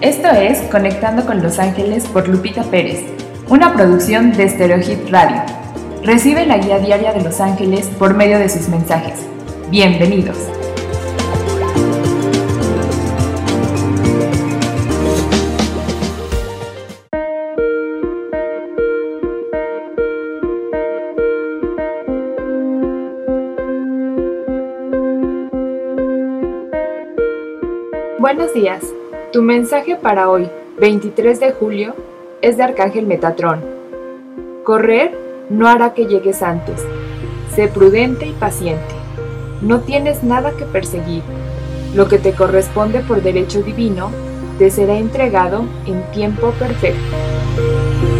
Esto es Conectando con los Ángeles por Lupita Pérez, una producción de Stereohit Radio. Recibe la guía diaria de los ángeles por medio de sus mensajes. Bienvenidos. Buenos días. Tu mensaje para hoy, 23 de julio, es de Arcángel Metatrón. Correr no hará que llegues antes. Sé prudente y paciente. No tienes nada que perseguir. Lo que te corresponde por derecho divino te será entregado en tiempo perfecto.